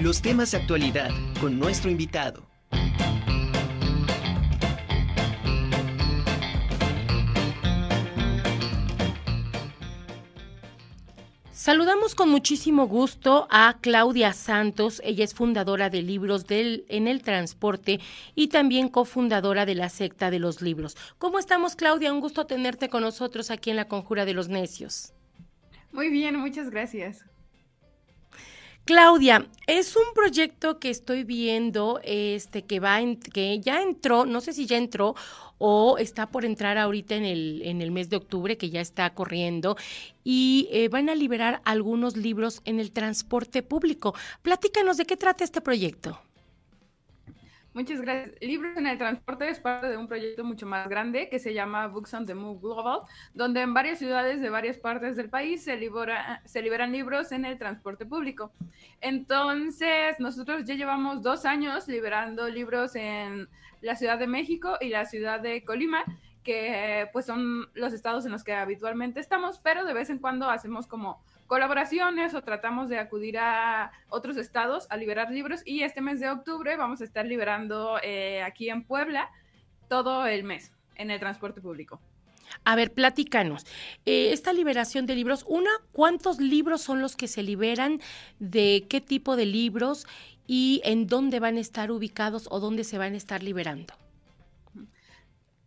Los temas de actualidad con nuestro invitado. Saludamos con muchísimo gusto a Claudia Santos. Ella es fundadora de Libros del, en el Transporte y también cofundadora de la secta de los libros. ¿Cómo estamos, Claudia? Un gusto tenerte con nosotros aquí en la Conjura de los Necios. Muy bien, muchas gracias. Claudia, es un proyecto que estoy viendo, este, que va, en, que ya entró, no sé si ya entró o está por entrar ahorita en el, en el mes de octubre, que ya está corriendo, y eh, van a liberar algunos libros en el transporte público. Platícanos de qué trata este proyecto. Muchas gracias. Libros en el transporte es parte de un proyecto mucho más grande que se llama Books on the Move Global, donde en varias ciudades de varias partes del país se, libera, se liberan libros en el transporte público. Entonces, nosotros ya llevamos dos años liberando libros en la Ciudad de México y la Ciudad de Colima que pues son los estados en los que habitualmente estamos, pero de vez en cuando hacemos como colaboraciones o tratamos de acudir a otros estados a liberar libros y este mes de octubre vamos a estar liberando eh, aquí en Puebla todo el mes en el transporte público. A ver, platícanos. Eh, esta liberación de libros, una, ¿cuántos libros son los que se liberan? ¿De qué tipo de libros? ¿Y en dónde van a estar ubicados o dónde se van a estar liberando?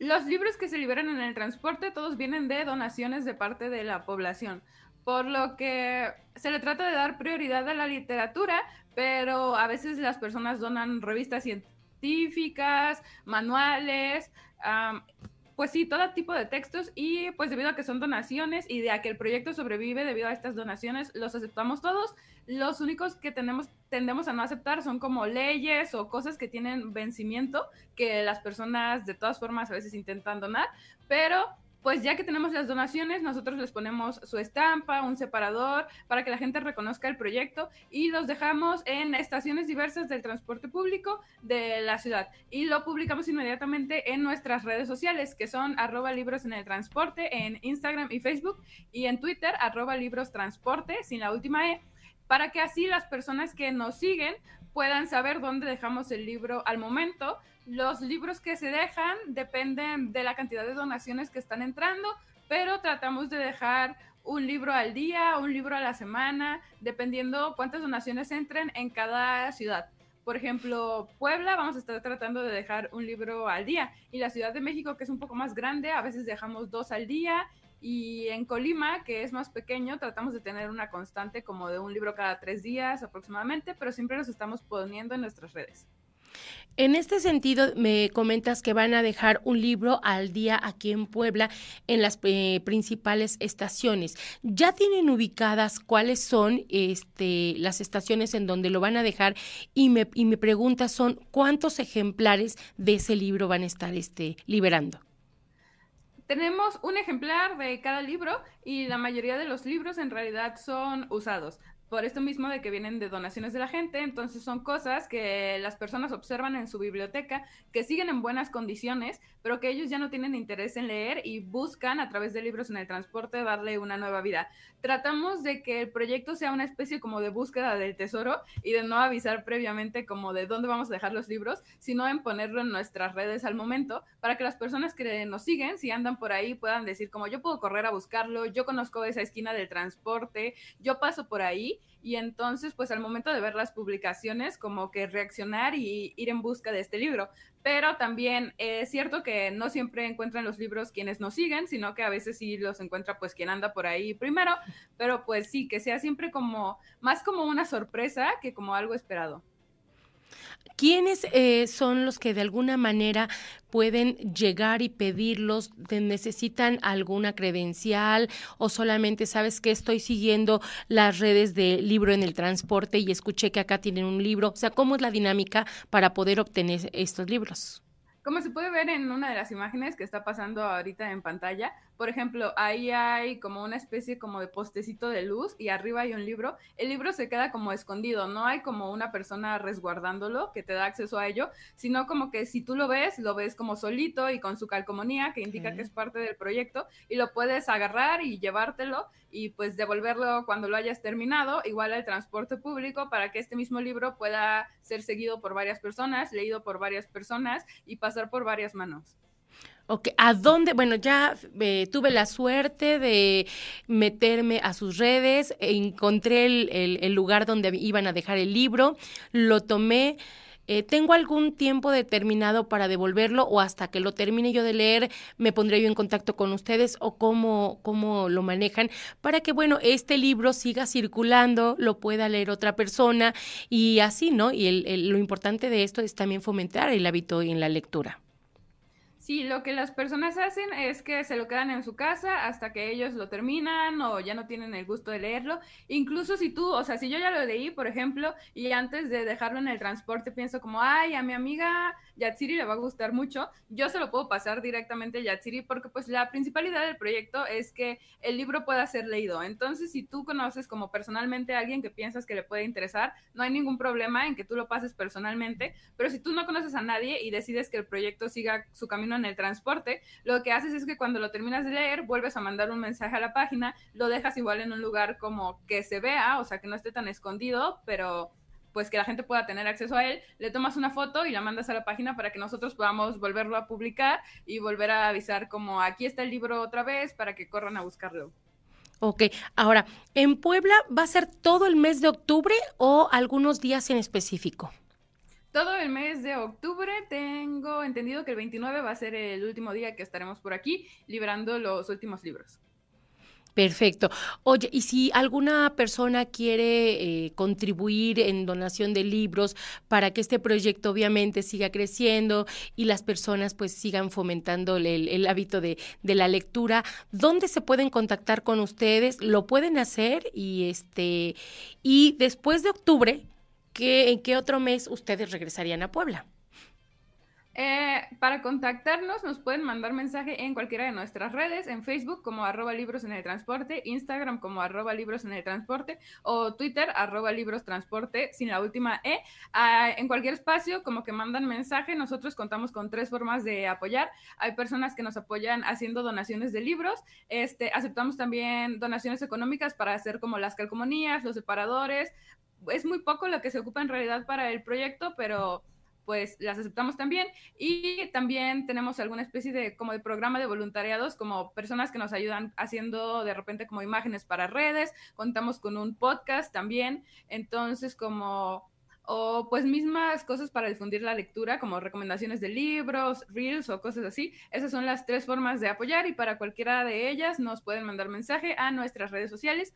Los libros que se liberan en el transporte, todos vienen de donaciones de parte de la población por lo que se le trata de dar prioridad a la literatura, pero a veces las personas donan revistas científicas, manuales, pues sí, todo tipo de textos y pues debido a que son donaciones y de a que el proyecto sobrevive debido a estas donaciones, los aceptamos todos. Los únicos que tenemos, tendemos a no aceptar son como leyes o cosas que tienen vencimiento que las personas de todas formas a veces intentan donar, pero pues ya que tenemos las donaciones, nosotros les ponemos su estampa, un separador, para que la gente reconozca el proyecto y los dejamos en estaciones diversas del transporte público de la ciudad. Y lo publicamos inmediatamente en nuestras redes sociales, que son arroba libros en el transporte, en Instagram y Facebook, y en Twitter, arroba libros transporte, sin la última E, para que así las personas que nos siguen puedan saber dónde dejamos el libro al momento los libros que se dejan dependen de la cantidad de donaciones que están entrando, pero tratamos de dejar un libro al día, un libro a la semana, dependiendo cuántas donaciones entren en cada ciudad. Por ejemplo, Puebla vamos a estar tratando de dejar un libro al día y la Ciudad de México, que es un poco más grande, a veces dejamos dos al día y en Colima, que es más pequeño, tratamos de tener una constante como de un libro cada tres días aproximadamente, pero siempre los estamos poniendo en nuestras redes. En este sentido, me comentas que van a dejar un libro al día aquí en Puebla en las eh, principales estaciones. ¿Ya tienen ubicadas cuáles son este, las estaciones en donde lo van a dejar? Y, me, pregunta son, ¿cuántos ejemplares de ese libro van a estar este, liberando? Tenemos un ejemplar de cada libro y la mayoría de los libros en realidad son usados por esto mismo de que vienen de donaciones de la gente, entonces son cosas que las personas observan en su biblioteca, que siguen en buenas condiciones, pero que ellos ya no tienen interés en leer y buscan a través de libros en el transporte darle una nueva vida. Tratamos de que el proyecto sea una especie como de búsqueda del tesoro y de no avisar previamente como de dónde vamos a dejar los libros, sino en ponerlo en nuestras redes al momento para que las personas que nos siguen, si andan por ahí, puedan decir como yo puedo correr a buscarlo, yo conozco esa esquina del transporte, yo paso por ahí y entonces pues al momento de ver las publicaciones como que reaccionar y ir en busca de este libro. Pero también es cierto que no siempre encuentran los libros quienes nos siguen, sino que a veces sí los encuentra pues quien anda por ahí primero, pero pues sí, que sea siempre como más como una sorpresa que como algo esperado. ¿Quiénes eh, son los que de alguna manera pueden llegar y pedirlos? ¿Necesitan alguna credencial o solamente sabes que estoy siguiendo las redes de libro en el transporte y escuché que acá tienen un libro? O sea, ¿cómo es la dinámica para poder obtener estos libros? Como se puede ver en una de las imágenes que está pasando ahorita en pantalla, por ejemplo, ahí hay como una especie como de postecito de luz y arriba hay un libro, el libro se queda como escondido, no hay como una persona resguardándolo que te da acceso a ello, sino como que si tú lo ves, lo ves como solito y con su calcomanía que indica que es parte del proyecto y lo puedes agarrar y llevártelo y pues devolverlo cuando lo hayas terminado, igual al transporte público para que este mismo libro pueda ser seguido por varias personas, leído por varias personas y pasar por varias manos. Ok, ¿a dónde? Bueno, ya eh, tuve la suerte de meterme a sus redes, encontré el, lugar donde iban a dejar el libro, lo tomé. Eh, ¿Tengo algún tiempo determinado para devolverlo o hasta que lo termine yo de leer me pondré yo en contacto con ustedes o cómo, cómo lo manejan para que, bueno, este libro siga circulando, lo pueda leer otra persona y así, ¿no? Y lo importante de esto es también fomentar el hábito en la lectura. Sí, lo que las personas hacen es que se lo quedan en su casa hasta que ellos lo terminan o ya no tienen el gusto de leerlo. Incluso si tú, o sea, si yo ya lo leí, por ejemplo, y antes de dejarlo en el transporte pienso como, ay, a mi amiga Yatsiri le va a gustar mucho, yo se lo puedo pasar directamente a Yatsiri porque pues la principalidad del proyecto es que el libro pueda ser leído. Entonces, si tú conoces como personalmente a alguien que piensas que le puede interesar, no hay ningún problema en que tú lo pases personalmente, pero si tú no conoces a nadie y decides que el proyecto siga su camino en el transporte, lo que haces es que cuando lo terminas de leer, vuelves a mandar un mensaje a la página, lo dejas igual en un lugar como que se vea, o sea, que no esté tan escondido, pero pues que la gente pueda tener acceso a él, le tomas una foto y la mandas a la página para que nosotros podamos volverlo a publicar y volver a avisar como aquí está el libro otra vez para que corran a buscarlo. Ok, ahora, ¿en Puebla va a ser todo el mes de octubre o algunos días en específico? Todo el mes de octubre. Tengo entendido que el 29 va a ser el último día que estaremos por aquí librando los últimos libros. Perfecto. Oye, y si alguna persona quiere eh, contribuir en donación de libros para que este proyecto obviamente siga creciendo y las personas pues sigan fomentando el, hábito de, de, la lectura, ¿dónde se pueden contactar con ustedes? ¿Lo pueden hacer? Y este, y después de octubre, ¿en qué otro mes ustedes regresarían a Puebla? Eh, para contactarnos nos pueden mandar mensaje en cualquiera de nuestras redes, en Facebook como arroba libros en el transporte, Instagram como arroba libros en el transporte o Twitter arroba libros transporte sin la última E. Ah, en cualquier espacio como que mandan mensaje, nosotros contamos con tres formas de apoyar. Hay personas que nos apoyan haciendo donaciones de libros, este, aceptamos también donaciones económicas para hacer como las calcomanías, los separadores, es muy poco lo que se ocupa en realidad para el proyecto, pero pues las aceptamos también y también tenemos alguna especie de como de programa de voluntariados como personas que nos ayudan haciendo de repente como imágenes para redes, contamos con un podcast también, entonces como o pues mismas cosas para difundir la lectura como recomendaciones de libros, reels o cosas así. Esas son las tres formas de apoyar y para cualquiera de ellas nos pueden mandar mensaje a nuestras redes sociales.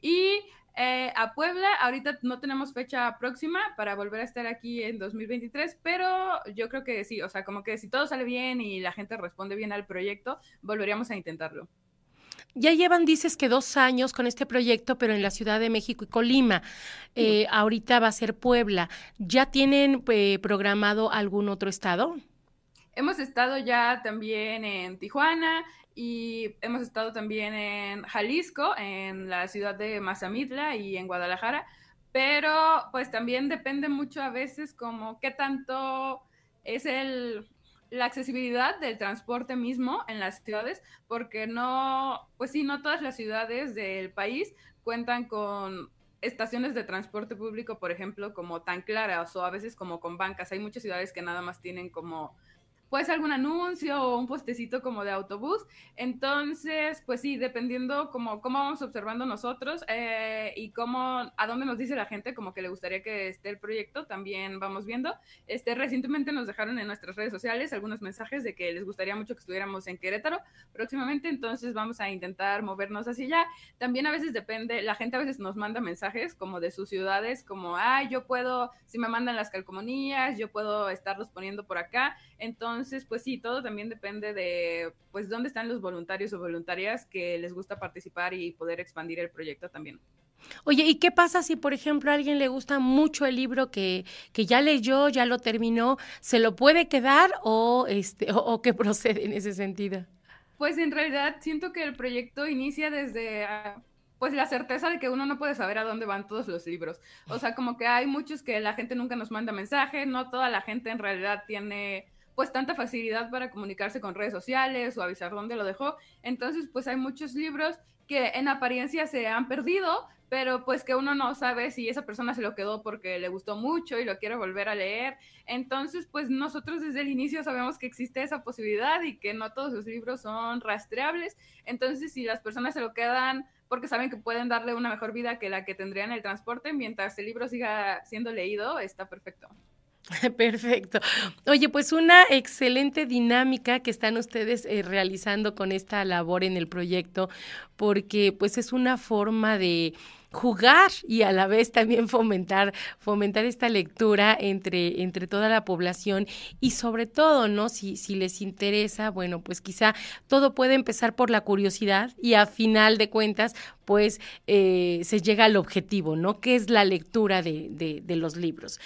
Y eh, a Puebla, ahorita no tenemos fecha próxima para volver a estar aquí en 2023, pero yo creo que sí, o sea, como que si todo sale bien y la gente responde bien al proyecto, volveríamos a intentarlo. Ya llevan, dices que dos años con este proyecto, pero en la Ciudad de México y Colima. Eh, ahorita va a ser Puebla. ¿Ya tienen eh, programado algún otro estado? Hemos estado ya también en Tijuana, y hemos estado también en Jalisco, en la ciudad de Mazamitla y en Guadalajara, pero pues también depende mucho a veces como qué tanto es el, la accesibilidad del transporte mismo en las ciudades, porque no, pues sí, no todas las ciudades del país cuentan con estaciones de transporte público, por ejemplo, como tan claras o a veces como con bancas. Hay muchas ciudades que nada más tienen como puede ser algún anuncio o un postecito como de autobús. Entonces, pues sí, dependiendo como cómo vamos observando nosotros eh, y cómo, a dónde nos dice la gente como que le gustaría que esté el proyecto, también vamos viendo. Este, recientemente nos dejaron en nuestras redes sociales algunos mensajes de que les gustaría mucho que estuviéramos en Querétaro próximamente, entonces vamos a intentar movernos hacia allá. También a veces depende, la gente a veces nos manda mensajes como de sus ciudades, como, ah, yo puedo, si me mandan las calcomanías, yo puedo estarlos poniendo por acá. Entonces, pues sí, todo también depende de, pues, dónde están los voluntarios o voluntarias que les gusta participar y poder expandir el proyecto también. Oye, ¿y qué pasa si, por ejemplo, a alguien le gusta mucho el libro que, que ya leyó, ya lo terminó, ¿se lo puede quedar o, este, o, qué procede en ese sentido? Pues en realidad siento que el proyecto inicia desde ah, pues la certeza de que uno no puede saber a dónde van todos los libros. O sea, como que hay muchos que la gente nunca nos manda mensaje, no toda la gente en realidad tiene pues tanta facilidad para comunicarse con redes sociales o avisar dónde lo dejó. Entonces, pues hay muchos libros que en apariencia se han perdido, pero pues que uno no sabe si esa persona se lo quedó porque le gustó mucho y lo quiere volver a leer. Entonces, pues nosotros desde el inicio sabemos que existe esa posibilidad y que no todos los libros son rastreables. Entonces, si las personas se lo quedan porque saben que pueden darle una mejor vida que la que tendrían en el transporte mientras el libro siga siendo leído, está perfecto. Perfecto. Oye, pues una excelente dinámica que están ustedes eh, realizando con esta labor en el proyecto, porque pues es una forma de jugar y a la vez también fomentar fomentar esta lectura entre entre toda la población y sobre todo no si si les interesa bueno pues quizá todo puede empezar por la curiosidad y a final de cuentas pues eh, se llega al objetivo no que es la lectura de, de, los libros.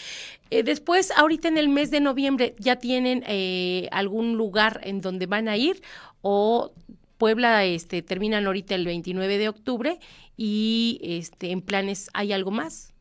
Eh, después ahorita en el mes de noviembre ya tienen eh, algún lugar en donde van a ir o Puebla este, terminan ahorita el 29 de octubre y este, en planes hay algo más.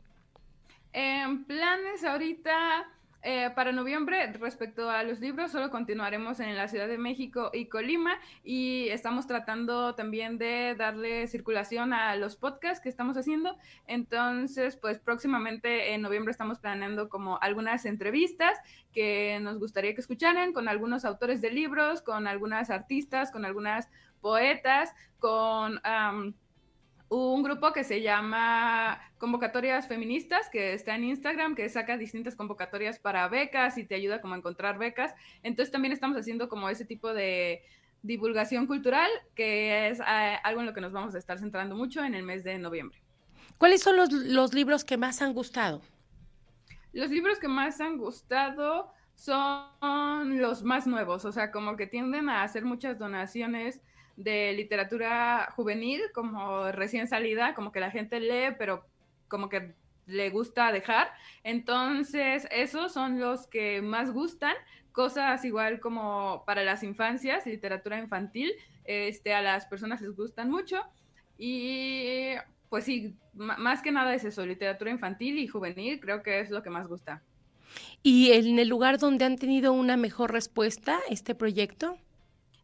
En planes ahorita eh, para noviembre, respecto a los libros, solo continuaremos en la Ciudad de México y Colima y estamos tratando también de darle circulación a los podcasts que estamos haciendo. Entonces, pues próximamente en noviembre estamos planeando como algunas entrevistas que nos gustaría que escucharan con algunos autores de libros, con algunas artistas, con algunas poetas, con un grupo que se llama Convocatorias Feministas, que está en Instagram, que saca distintas convocatorias para becas y te ayuda como a encontrar becas. Entonces también estamos haciendo como ese tipo de divulgación cultural, que es eh, algo en lo que nos vamos a estar centrando mucho en el mes de noviembre. ¿Cuáles son los, los libros que más han gustado? Los libros que más han gustado son los más nuevos, o sea, como que tienden a hacer muchas donaciones de literatura juvenil, como recién salida, como que la gente lee, pero como que le gusta dejar. Entonces, esos son los que más gustan. Cosas igual como para las infancias, literatura infantil, este, a las personas les gustan mucho. Y pues sí, más que nada es eso, literatura infantil y juvenil, creo que es lo que más gusta. ¿Y en el lugar donde han tenido una mejor respuesta este proyecto?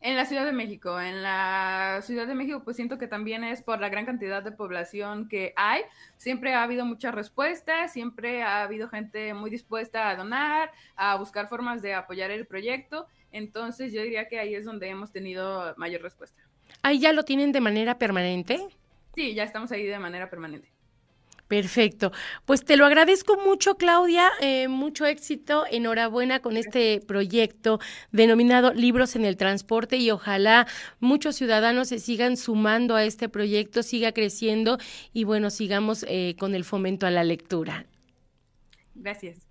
En la Ciudad de México, en la Ciudad de México, pues siento que también es por la gran cantidad de población que hay. Siempre ha habido muchas respuestas, siempre ha habido gente muy dispuesta a donar, a buscar formas de apoyar el proyecto. Entonces yo diría que ahí es donde hemos tenido mayor respuesta. ¿Ahí ya lo tienen de manera permanente? Sí, ya estamos ahí de manera permanente. Perfecto. Pues te lo agradezco mucho, Claudia. Eh, mucho éxito. Enhorabuena con este proyecto denominado Libros en el Transporte y ojalá muchos ciudadanos se sigan sumando a este proyecto, siga creciendo y bueno, sigamos eh, con el fomento a la lectura. Gracias.